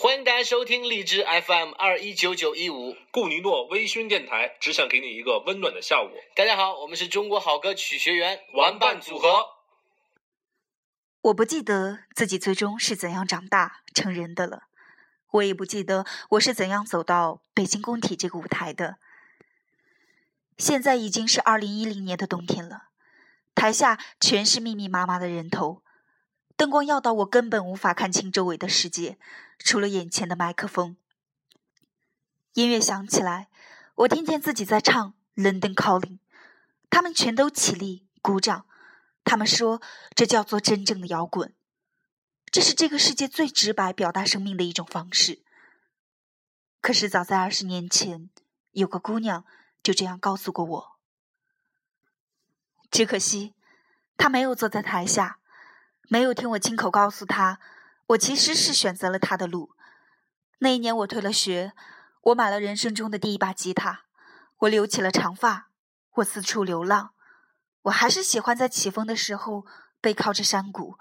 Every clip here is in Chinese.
欢迎大家收听荔枝 FM 二一九九一五，顾尼诺微醺电台，只想给你一个温暖的下午。大家好，我们是中国好歌曲学员玩伴组合。我不记得自己最终是怎样长大成人的了，我也不记得我是怎样走到北京工体这个舞台的。现在已经是二零一零年的冬天了，台下全是密密麻麻的人头。灯光耀到我根本无法看清周围的世界，除了眼前的麦克风。音乐响起来，我听见自己在唱《London Calling》，他们全都起立鼓掌。他们说这叫做真正的摇滚，这是这个世界最直白表达生命的一种方式。可是早在二十年前，有个姑娘就这样告诉过我。只可惜，她没有坐在台下。没有听我亲口告诉他，我其实是选择了他的路。那一年我退了学，我买了人生中的第一把吉他，我留起了长发，我四处流浪。我还是喜欢在起风的时候背靠着山谷，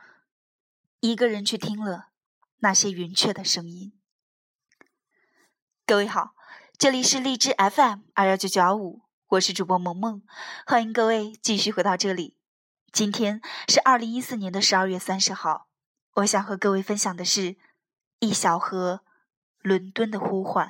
一个人去听了那些云雀的声音。各位好，这里是荔枝 FM 二幺九九五，我是主播萌萌，欢迎各位继续回到这里。今天是二零一四年的十二月三十号，我想和各位分享的是《一小河伦敦的呼唤》。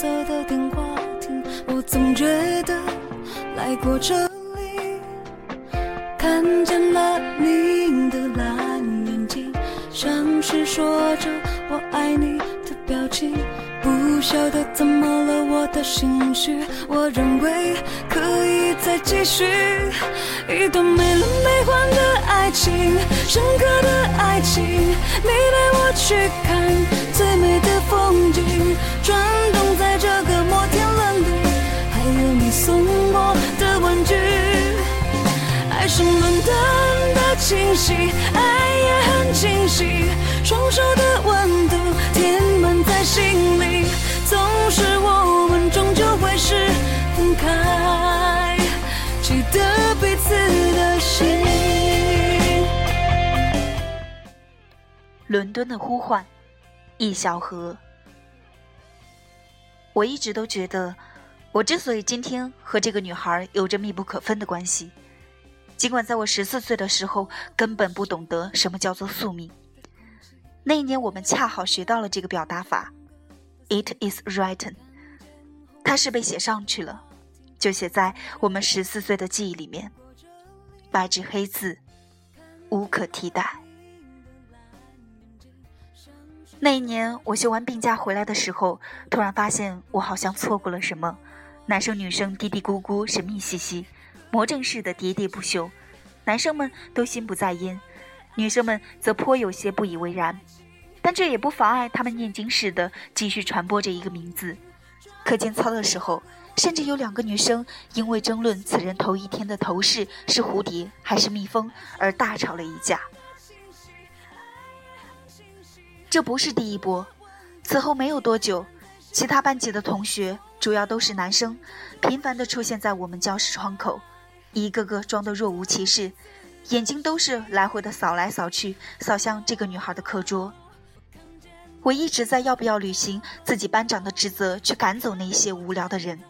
色的电话亭，我总觉得来过这里。看见了你的蓝眼睛，像是说着我爱你的表情。不晓得怎么了，我的心绪，我认为可以再继续一段没了没还的爱情，深刻的爱情。你带我去看最美的风景，转送我的玩具。爱是伦敦的清晰，爱也很清晰，双手的温度填满在心里。总是我们终究会是分开，记得彼此的心。伦敦的呼唤，一小河。我一直都觉得，我之所以今天和这个女孩有着密不可分的关系，尽管在我十四岁的时候根本不懂得什么叫做宿命。那一年，我们恰好学到了这个表达法。It is written，它是被写上去了，就写在我们十四岁的记忆里面，白纸黑字，无可替代。那一年，我休完病假回来的时候，突然发现我好像错过了什么。男生女生嘀嘀咕咕，神秘兮兮，魔怔似的喋喋不休。男生们都心不在焉，女生们则颇有些不以为然。但这也不妨碍他们念经似的继续传播着一个名字。课间操的时候，甚至有两个女生因为争论此人头一天的头饰是蝴蝶还是蜜蜂而大吵了一架。这不是第一波，此后没有多久，其他班级的同学主要都是男生，频繁地出现在我们教室窗口，一个个装得若无其事，眼睛都是来回的扫来扫去，扫向这个女孩的课桌。我一直在要不要履行自己班长的职责，去赶走那些无聊的人，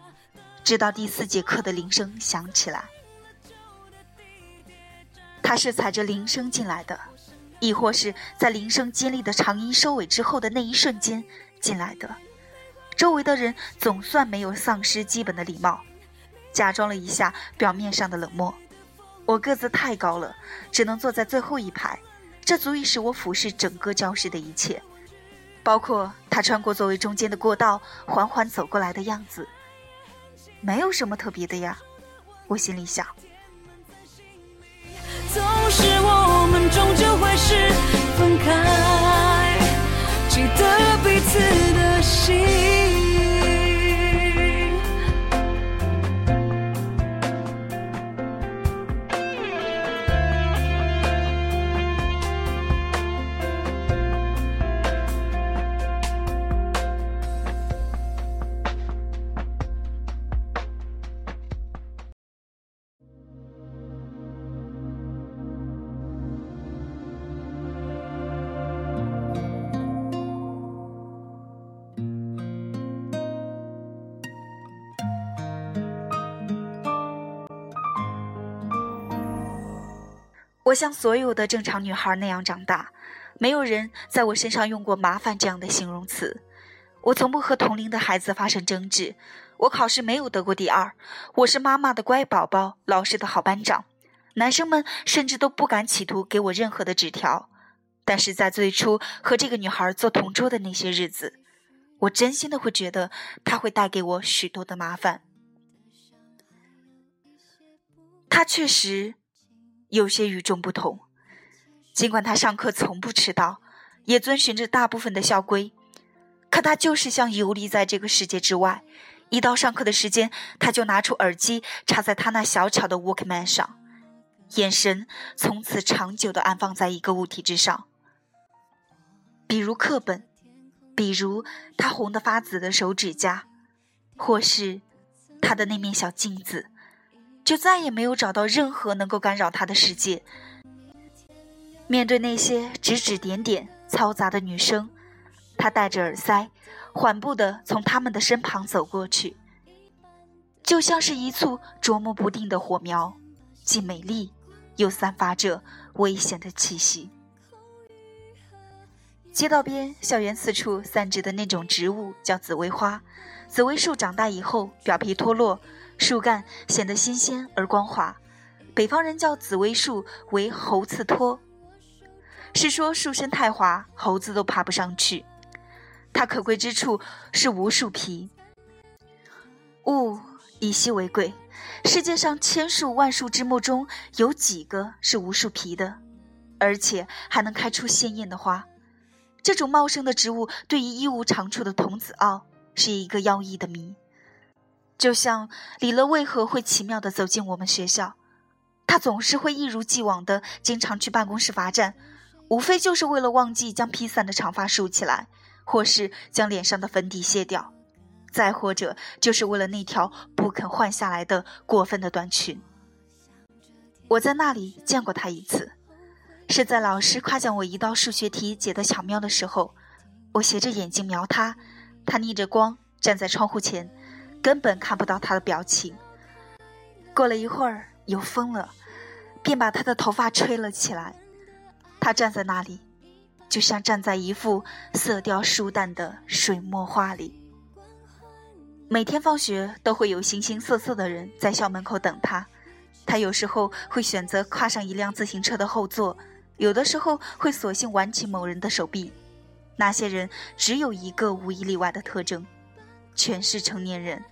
直到第四节课的铃声响起来。他是踩着铃声进来的，亦或是在铃声尖利的长音收尾之后的那一瞬间进来的。周围的人总算没有丧失基本的礼貌，假装了一下表面上的冷漠。我个子太高了，只能坐在最后一排，这足以使我俯视整个教室的一切，包括他穿过座位中间的过道，缓缓走过来的样子。没有什么特别的呀，我心里想。我们终究会是分开，记得彼此的心。我像所有的正常女孩那样长大，没有人在我身上用过“麻烦”这样的形容词。我从不和同龄的孩子发生争执。我考试没有得过第二，我是妈妈的乖宝宝，老师的好班长。男生们甚至都不敢企图给我任何的纸条。但是在最初和这个女孩做同桌的那些日子，我真心的会觉得她会带给我许多的麻烦。她确实。有些与众不同，尽管他上课从不迟到，也遵循着大部分的校规，可他就是像游离在这个世界之外。一到上课的时间，他就拿出耳机插在他那小巧的 Walkman 上，眼神从此长久的安放在一个物体之上，比如课本，比如他红得发紫的手指甲，或是他的那面小镜子。就再也没有找到任何能够干扰他的世界。面对那些指指点点、嘈杂的女生，他戴着耳塞，缓步地从他们的身旁走过去，就像是一簇捉摸不定的火苗，既美丽又散发着危险的气息。街道边、校园四处散植的那种植物叫紫薇花，紫薇树长大以后表皮脱落。树干显得新鲜而光滑，北方人叫紫薇树为猴刺托，是说树身太滑，猴子都爬不上去。它可贵之处是无树皮，物以稀为贵，世界上千树万树之木中有几个是无树皮的，而且还能开出鲜艳的花。这种茂盛的植物对于一无长处的童子傲是一个妖异的谜。就像李乐为何会奇妙的走进我们学校，他总是会一如既往的经常去办公室罚站，无非就是为了忘记将披散的长发竖起来，或是将脸上的粉底卸掉，再或者就是为了那条不肯换下来的过分的短裙。我在那里见过他一次，是在老师夸奖我一道数学题解得巧妙的时候，我斜着眼睛瞄他，他逆着光站在窗户前。根本看不到他的表情。过了一会儿，有风了，便把他的头发吹了起来。他站在那里，就像站在一幅色调疏淡的水墨画里。每天放学都会有形形色色的人在校门口等他。他有时候会选择跨上一辆自行车的后座，有的时候会索性挽起某人的手臂。那些人只有一个无一例外的特征。全是成年人，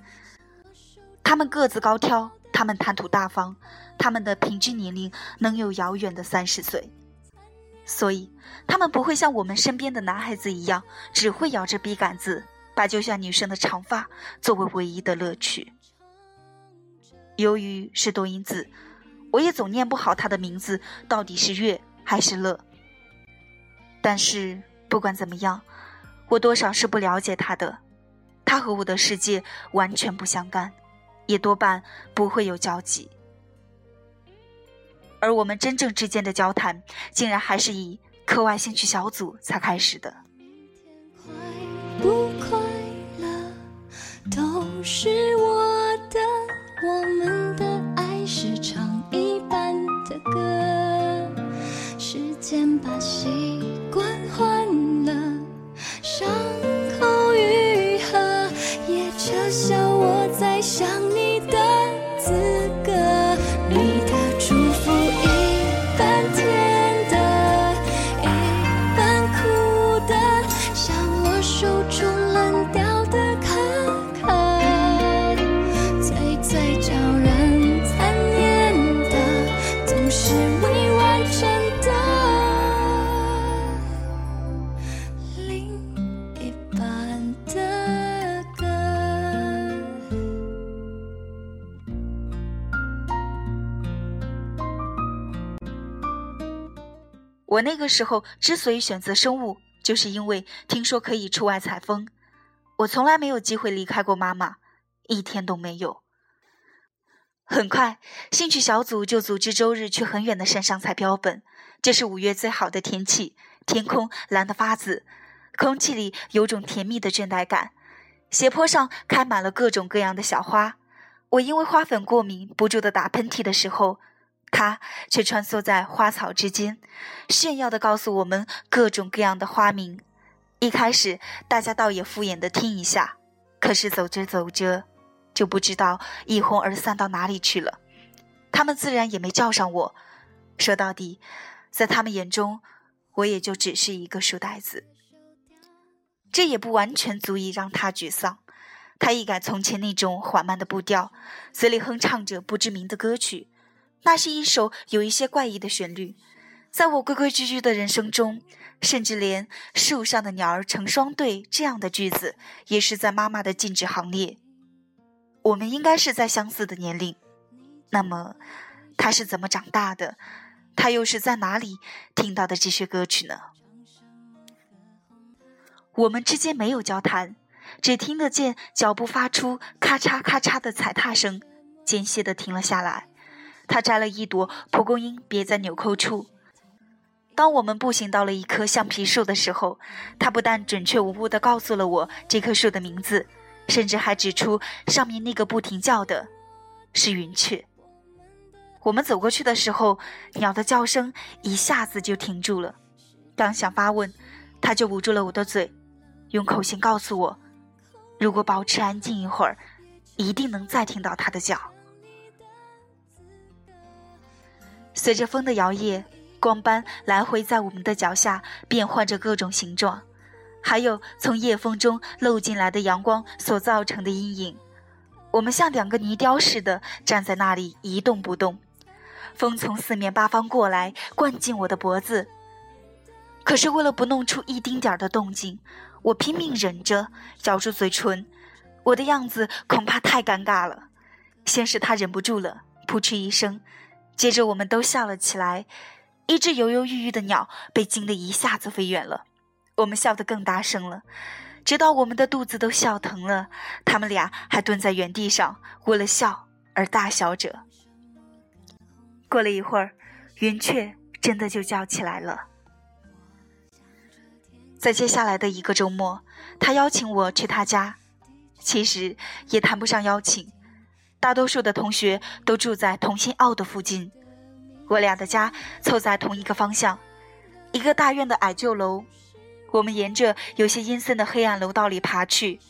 他们个子高挑，他们谈吐大方，他们的平均年龄能有遥远的三十岁，所以他们不会像我们身边的男孩子一样，只会咬着笔杆子，把揪下女生的长发作为唯一的乐趣。由于是多音字，我也总念不好他的名字到底是月还是乐。但是不管怎么样，我多少是不了解他的。他和我的世界完全不相干，也多半不会有交集。而我们真正之间的交谈，竟然还是以课外兴趣小组才开始的。不快乐都是我的，我们的爱是唱一半的歌。是。渐把习笑我在想你。我那个时候之所以选择生物，就是因为听说可以出外采风。我从来没有机会离开过妈妈，一天都没有。很快，兴趣小组就组织周日去很远的山上采标本。这是五月最好的天气，天空蓝得发紫，空气里有种甜蜜的倦怠感。斜坡上开满了各种各样的小花。我因为花粉过敏，不住的打喷嚏的时候，它却穿梭在花草之间，炫耀地告诉我们各种各样的花名。一开始，大家倒也敷衍地听一下，可是走着走着，就不知道一哄而散到哪里去了。他们自然也没叫上我。说到底，在他们眼中，我也就只是一个书呆子。这也不完全足以让他沮丧。他一改从前那种缓慢的步调，嘴里哼唱着不知名的歌曲。那是一首有一些怪异的旋律，在我规规矩矩的人生中，甚至连“树上的鸟儿成双对”这样的句子，也是在妈妈的禁止行列。我们应该是在相似的年龄，那么他是怎么长大的？他又是在哪里听到的这些歌曲呢？我们之间没有交谈，只听得见脚步发出咔嚓咔嚓的踩踏声，间歇地停了下来。他摘了一朵蒲公英，别在纽扣处。当我们步行到了一棵橡皮树的时候，他不但准确无误地告诉了我这棵树的名字，甚至还指出上面那个不停叫的是云雀。我们走过去的时候，鸟的叫声一下子就停住了。刚想发问，他就捂住了我的嘴，用口型告诉我，如果保持安静一会儿，一定能再听到它的叫。随着风的摇曳，光斑来回在我们的脚下变换着各种形状，还有从夜风中漏进来的阳光所造成的阴影。我们像两个泥雕似的站在那里一动不动。风从四面八方过来，灌进我的脖子。可是为了不弄出一丁点儿的动静，我拼命忍着，咬住嘴唇。我的样子恐怕太尴尬了。先是他忍不住了，扑哧一声。接着我们都笑了起来，一只犹犹豫豫的鸟被惊得一下子飞远了。我们笑得更大声了，直到我们的肚子都笑疼了。他们俩还蹲在原地上，为了笑而大笑着。过了一会儿，云雀真的就叫起来了。在接下来的一个周末，他邀请我去他家，其实也谈不上邀请。大多数的同学都住在同心澳的附近，我俩的家凑在同一个方向，一个大院的矮旧楼。我们沿着有些阴森的黑暗楼道里爬去，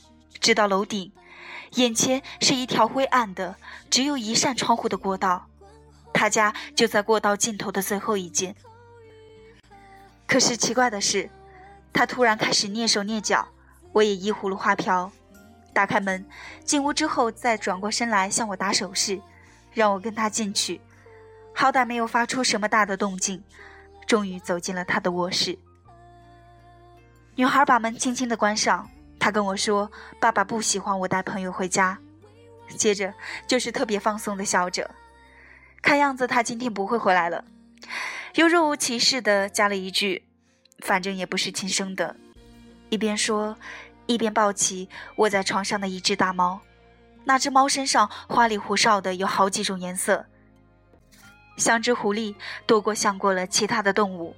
直到楼顶，眼前是一条灰暗的、只有一扇窗户的过道。他家就在过道尽头的最后一间。可是奇怪的是，他突然开始蹑手蹑脚，我也依葫芦画瓢。打开门，进屋之后，再转过身来向我打手势，让我跟他进去。好歹没有发出什么大的动静，终于走进了他的卧室。女孩把门轻轻地关上，她跟我说：“爸爸不喜欢我带朋友回家。”接着就是特别放松的笑着，看样子他今天不会回来了。又若无其事地加了一句：“反正也不是亲生的。”一边说。一边抱起卧在床上的一只大猫，那只猫身上花里胡哨的有好几种颜色，像只狐狸多过像过了其他的动物。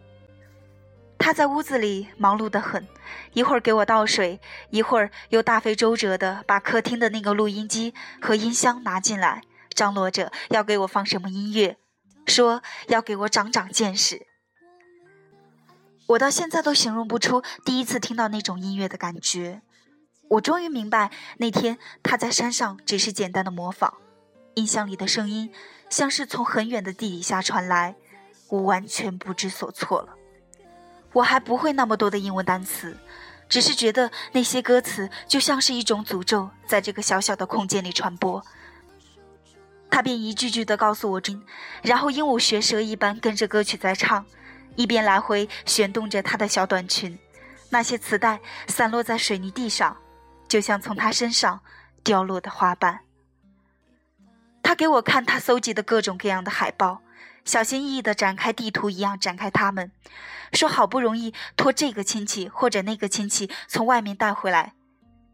它在屋子里忙碌得很，一会儿给我倒水，一会儿又大费周折的把客厅的那个录音机和音箱拿进来，张罗着要给我放什么音乐，说要给我长长见识。我到现在都形容不出第一次听到那种音乐的感觉。我终于明白，那天他在山上只是简单的模仿，音箱里的声音像是从很远的地底下传来，我完全不知所措了。我还不会那么多的英文单词，只是觉得那些歌词就像是一种诅咒，在这个小小的空间里传播。他便一句句地告诉我听，然后鹦鹉学舌一般跟着歌曲在唱，一边来回旋动着他的小短裙。那些磁带散落在水泥地上，就像从他身上掉落的花瓣。他给我看他搜集的各种各样的海报。小心翼翼地展开地图一样展开它们，说好不容易托这个亲戚或者那个亲戚从外面带回来。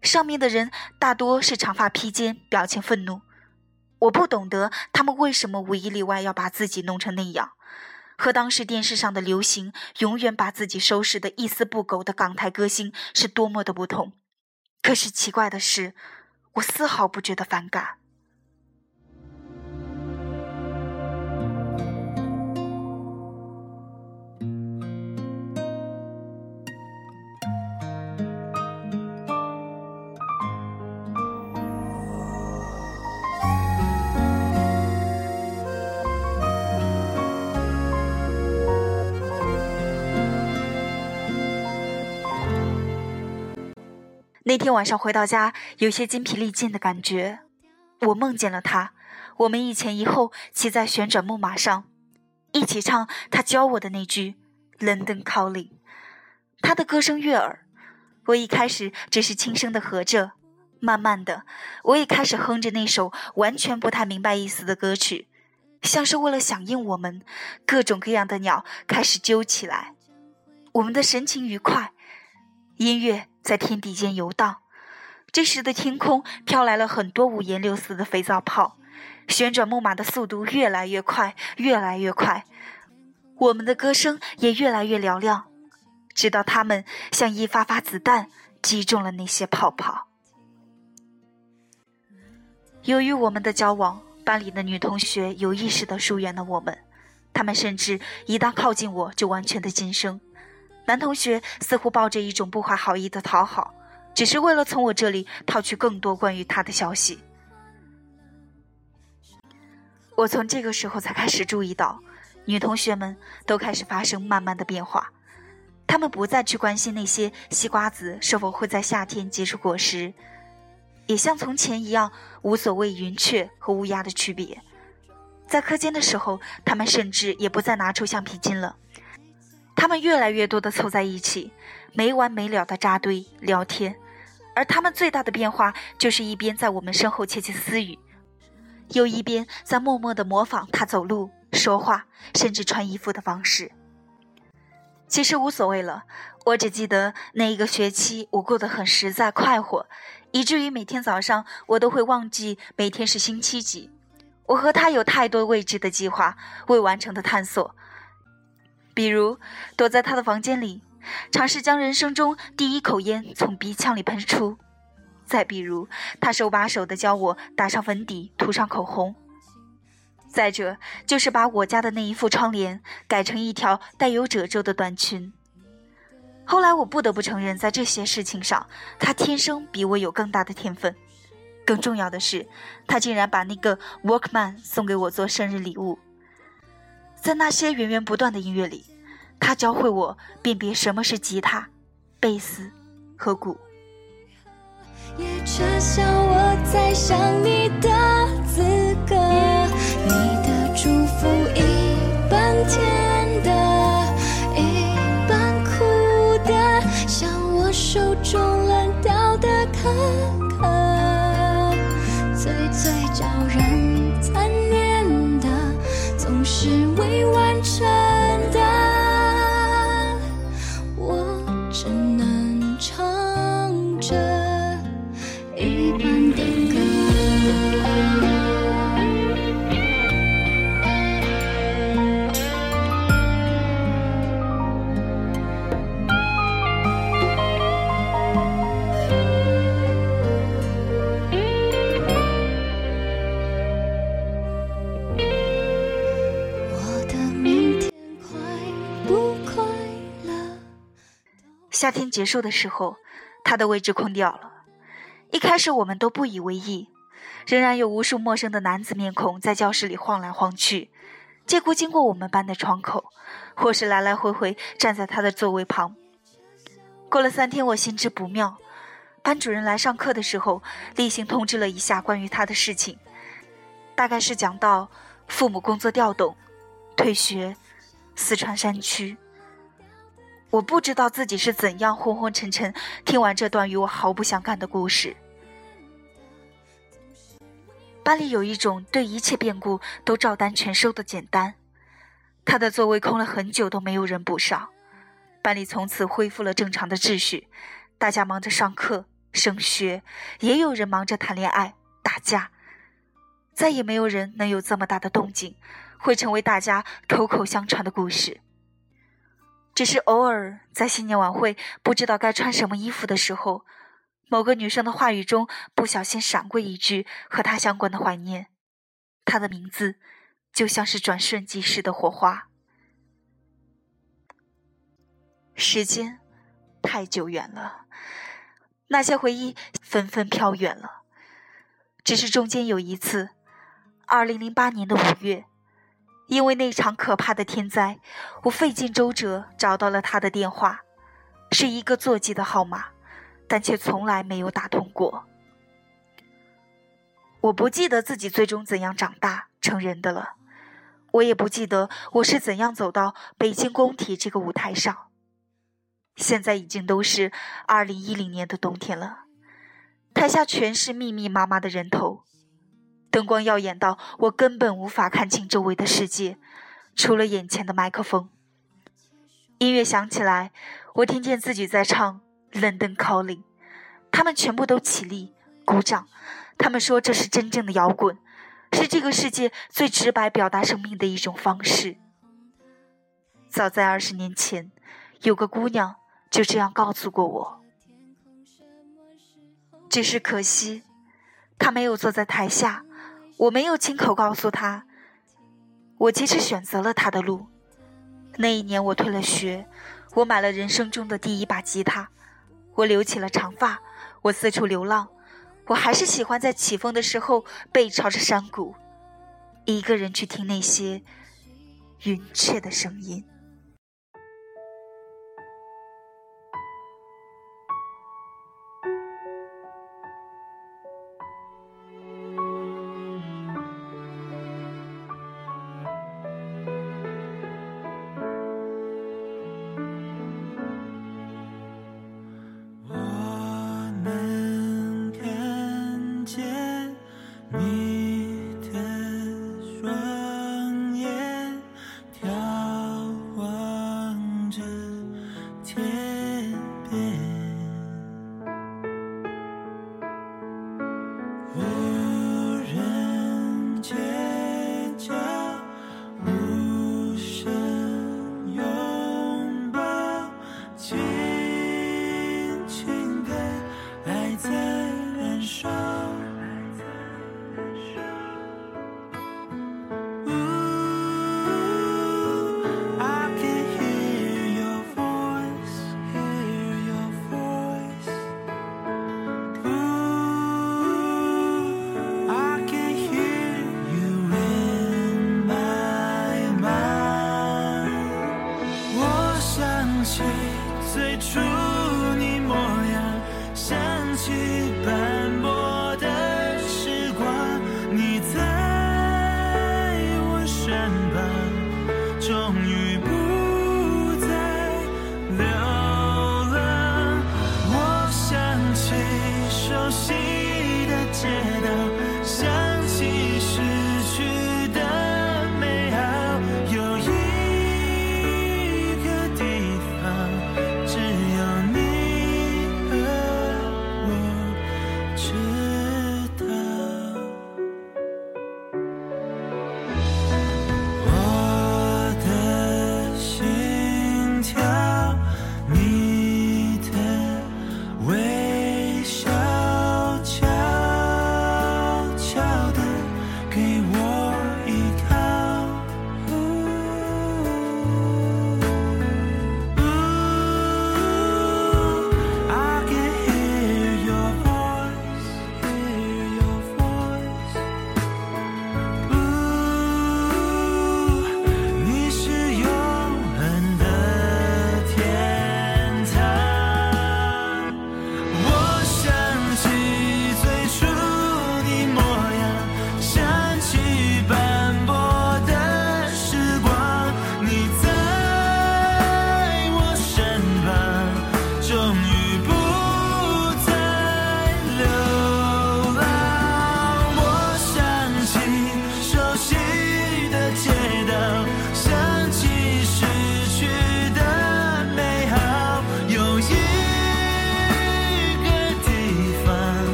上面的人大多是长发披肩，表情愤怒。我不懂得他们为什么无一例外要把自己弄成那样，和当时电视上的流行永远把自己收拾得一丝不苟的港台歌星是多么的不同。可是奇怪的是，我丝毫不觉得反感。那天晚上回到家，有些筋疲力尽的感觉。我梦见了他，我们一前一后骑在旋转木马上，一起唱他教我的那句《London Calling》。他的歌声悦耳，我一开始只是轻声的和着，慢慢的，我也开始哼着那首完全不太明白意思的歌曲，像是为了响应我们，各种各样的鸟开始揪起来。我们的神情愉快，音乐。在天地间游荡，这时的天空飘来了很多五颜六色的肥皂泡，旋转木马的速度越来越快，越来越快，我们的歌声也越来越嘹亮，直到它们像一发发子弹击中了那些泡泡。由于我们的交往，班里的女同学有意识地疏远了我们，她们甚至一旦靠近我就完全的噤声。男同学似乎抱着一种不怀好意的讨好，只是为了从我这里套取更多关于他的消息。我从这个时候才开始注意到，女同学们都开始发生慢慢的变化，她们不再去关心那些西瓜子是否会在夏天结出果实，也像从前一样无所谓云雀和乌鸦的区别。在课间的时候，她们甚至也不再拿出橡皮筋了。他们越来越多的凑在一起，没完没了的扎堆聊天，而他们最大的变化就是一边在我们身后窃窃私语，又一边在默默的模仿他走路、说话，甚至穿衣服的方式。其实无所谓了，我只记得那一个学期我过得很实在快活，以至于每天早上我都会忘记每天是星期几。我和他有太多未知的计划，未完成的探索。比如，躲在他的房间里，尝试将人生中第一口烟从鼻腔里喷出；再比如，他手把手的教我打上粉底、涂上口红；再者，就是把我家的那一副窗帘改成一条带有褶皱的短裙。后来，我不得不承认，在这些事情上，他天生比我有更大的天分。更重要的是，他竟然把那个 Walkman 送给我做生日礼物。在那些源源不断的音乐里，他教会我辨别什么是吉他、贝斯和鼓。也撤销我再想你的资格，你的祝福一半甜的，一半苦的，像我手中夏天结束的时候，他的位置空掉了。一开始我们都不以为意，仍然有无数陌生的男子面孔在教室里晃来晃去，借故经过我们班的窗口，或是来来回回站在他的座位旁。过了三天，我心知不妙，班主任来上课的时候，例行通知了一下关于他的事情，大概是讲到父母工作调动，退学，四川山区。我不知道自己是怎样昏昏沉沉听完这段与我毫不相干的故事。班里有一种对一切变故都照单全收的简单。他的座位空了很久都没有人补上，班里从此恢复了正常的秩序，大家忙着上课、升学，也有人忙着谈恋爱、打架，再也没有人能有这么大的动静，会成为大家口口相传的故事。只是偶尔在新年晚会不知道该穿什么衣服的时候，某个女生的话语中不小心闪过一句和她相关的怀念，她的名字就像是转瞬即逝的火花。时间太久远了，那些回忆纷纷飘远了。只是中间有一次，二零零八年的五月。因为那场可怕的天灾，我费尽周折找到了他的电话，是一个座机的号码，但却从来没有打通过。我不记得自己最终怎样长大成人的了，我也不记得我是怎样走到北京工体这个舞台上。现在已经都是二零一零年的冬天了，台下全是密密麻麻的人头。灯光耀眼到我根本无法看清周围的世界，除了眼前的麦克风。音乐响起来，我听见自己在唱《London Calling》，他们全部都起立鼓掌。他们说这是真正的摇滚，是这个世界最直白表达生命的一种方式。早在二十年前，有个姑娘就这样告诉过我，只是可惜，她没有坐在台下。我没有亲口告诉他，我其实选择了他的路。那一年我退了学，我买了人生中的第一把吉他，我留起了长发，我四处流浪，我还是喜欢在起风的时候背朝着山谷，一个人去听那些云雀的声音。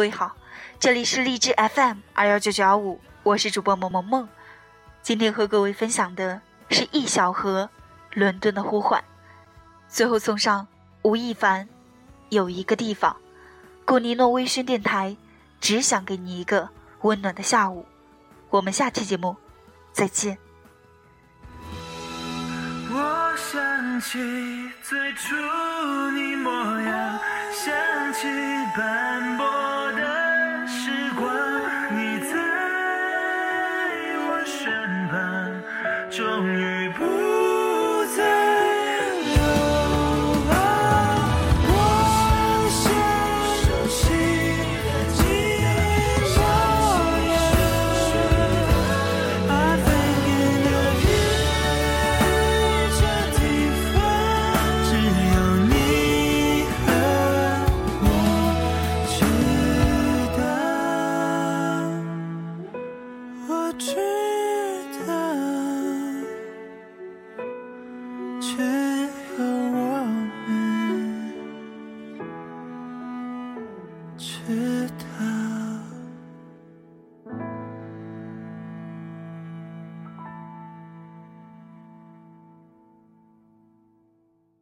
各位好，这里是荔枝 FM 二幺九九幺五，我是主播萌萌梦。今天和各位分享的是易小河《伦敦的呼唤》，最后送上吴亦凡《有一个地方》，古尼诺微醺电台只想给你一个温暖的下午。我们下期节目再见。我想起最初你模样，想起斑驳的时光，你在我身旁，终于不